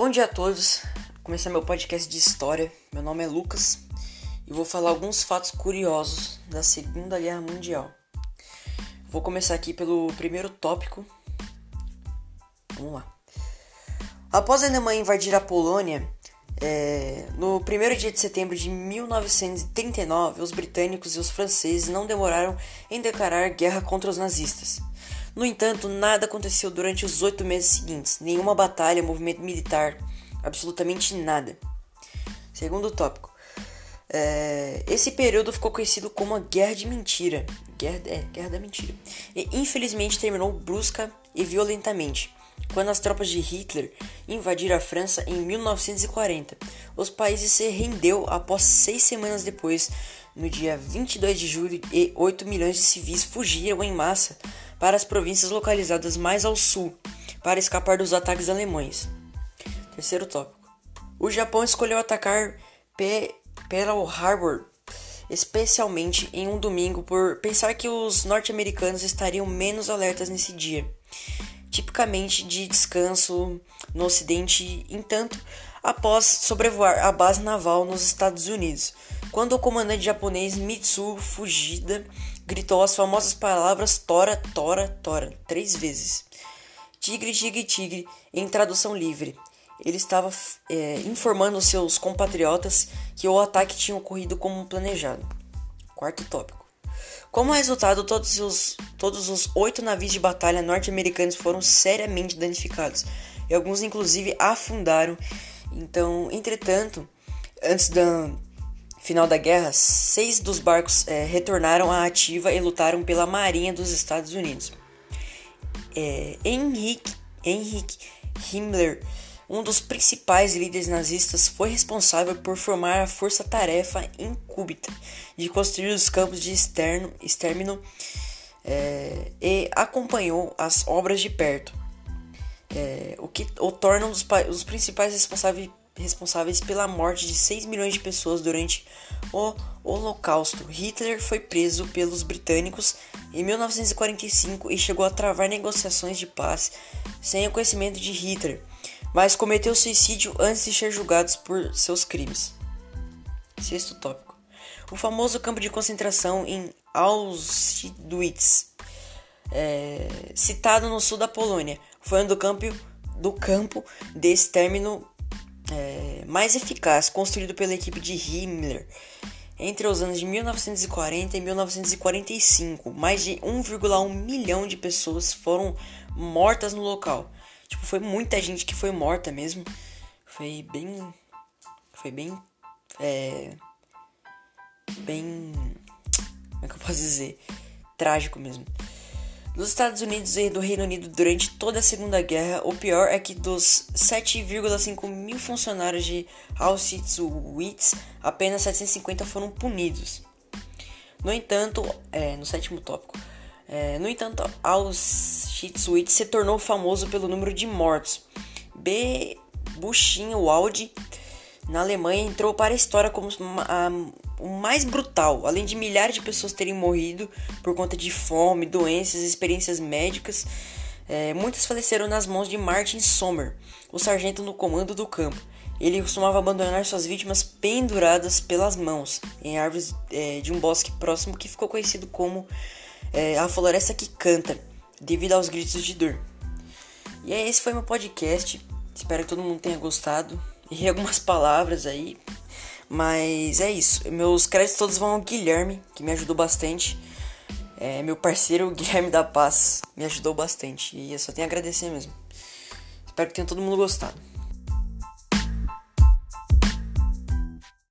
Bom dia a todos. Vou começar meu podcast de história. Meu nome é Lucas e vou falar alguns fatos curiosos da Segunda Guerra Mundial. Vou começar aqui pelo primeiro tópico. Vamos lá. Após a Alemanha invadir a Polônia, é, no primeiro dia de setembro de 1939, os britânicos e os franceses não demoraram em declarar guerra contra os nazistas. No entanto, nada aconteceu durante os oito meses seguintes. Nenhuma batalha, movimento militar, absolutamente nada. Segundo tópico. É, esse período ficou conhecido como a Guerra de Mentira. Guerra, é, Guerra da Mentira. E infelizmente terminou brusca e violentamente. Quando as tropas de Hitler invadiram a França em 1940, os países se rendeu após seis semanas depois, no dia 22 de julho, e 8 milhões de civis fugiram em massa para as províncias localizadas mais ao sul, para escapar dos ataques alemães. Terceiro tópico. O Japão escolheu atacar Pearl Harbor, especialmente em um domingo, por pensar que os norte-americanos estariam menos alertas nesse dia, tipicamente de descanso no ocidente, entanto, após sobrevoar a base naval nos Estados Unidos, quando o comandante japonês Mitsu Fujida gritou as famosas palavras Tora, Tora, Tora, três vezes. Tigre, tigre, tigre, em tradução livre. Ele estava é, informando seus compatriotas que o ataque tinha ocorrido como planejado. Quarto tópico. Como resultado, todos os, todos os oito navios de batalha norte-americanos foram seriamente danificados e alguns, inclusive, afundaram. Então, entretanto, antes da, final da guerra, seis dos barcos é, retornaram à ativa e lutaram pela Marinha dos Estados Unidos. É, Henrik, Henrik Himmler, um dos principais líderes nazistas, foi responsável por formar a força-tarefa incúbita de construir os campos de externo, extermino é, e acompanhou as obras de perto, é, o que o torna um dos, os principais responsáveis responsáveis pela morte de 6 milhões de pessoas durante o Holocausto. Hitler foi preso pelos britânicos em 1945 e chegou a travar negociações de paz sem o conhecimento de Hitler, mas cometeu suicídio antes de ser julgado por seus crimes. Sexto tópico. O famoso campo de concentração em Auschwitz, é, citado no sul da Polônia, foi um do campo, do campo de extermínio é, mais eficaz construído pela equipe de Himmler entre os anos de 1940 e 1945. Mais de 1,1 milhão de pessoas foram mortas no local. Tipo, foi muita gente que foi morta mesmo. Foi bem. Foi bem. É. Bem. Como é que eu posso dizer? Trágico mesmo. Nos Estados Unidos e do Reino Unido durante toda a Segunda Guerra, o pior é que dos 7,5 mil funcionários de Auschwitz, apenas 750 foram punidos. No entanto, é, no sétimo tópico, é, no entanto, Auschwitz se tornou famoso pelo número de mortos. B. Buchenwald, na Alemanha, entrou para a história como o mais brutal, além de milhares de pessoas terem morrido por conta de fome, doenças, experiências médicas, é, muitas faleceram nas mãos de Martin Sommer, o sargento no comando do campo. Ele costumava abandonar suas vítimas penduradas pelas mãos em árvores é, de um bosque próximo que ficou conhecido como é, a floresta que canta, devido aos gritos de dor. E aí, esse foi meu podcast. Espero que todo mundo tenha gostado. E algumas palavras aí mas é isso. Meus créditos todos vão ao Guilherme, que me ajudou bastante. É, meu parceiro, Guilherme da Paz, me ajudou bastante. E eu só tenho a agradecer mesmo. Espero que tenha todo mundo gostado.